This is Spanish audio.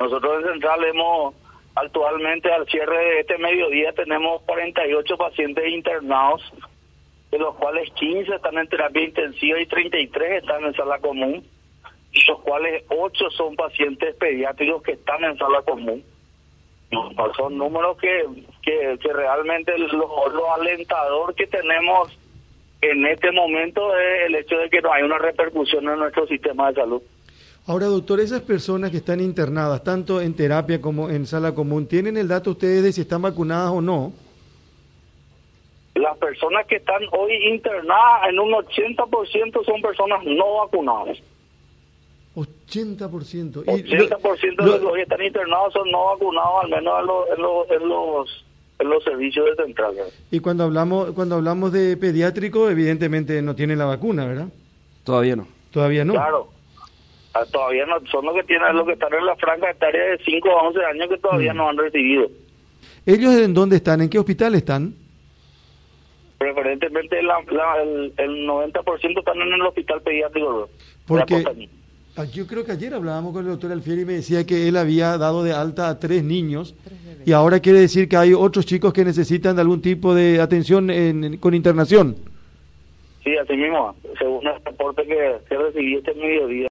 Nosotros en Central hemos, actualmente al cierre de este mediodía, tenemos 48 pacientes internados, de los cuales 15 están en terapia intensiva y 33 están en sala común, y los cuales 8 son pacientes pediátricos que están en sala común. Son números que, que, realmente lo alentador que tenemos en este momento es el hecho de que no hay una repercusión en nuestro sistema de salud. Ahora, doctor, esas personas que están internadas, tanto en terapia como en sala común, ¿tienen el dato ustedes de si están vacunadas o no? Las personas que están hoy internadas, en un 80% son personas no vacunadas. 80%. 80% de los que están internados son no vacunados, al menos en los, en los, en los, en los servicios de central. Y cuando hablamos cuando hablamos de pediátrico, evidentemente no tienen la vacuna, ¿verdad? Todavía no. Todavía no. Claro. Ah, todavía no, son los que tienen, los que están en la franja etaria de 5 a 11 años que todavía Mm. no han recibido. ¿Ellos en dónde están? ¿En qué hospital están? Preferentemente la, la- el, el 90% están en el hospital pediátrico. Porque ah, yo creo que ayer hablábamos con el doctor Alfieri y me decía que él había dado de alta a tres niños y ahora quiere decir que hay otros chicos que necesitan de algún tipo de atención en- con internación. Sí, así mismo, según el reporte que, que recibí este mediodía.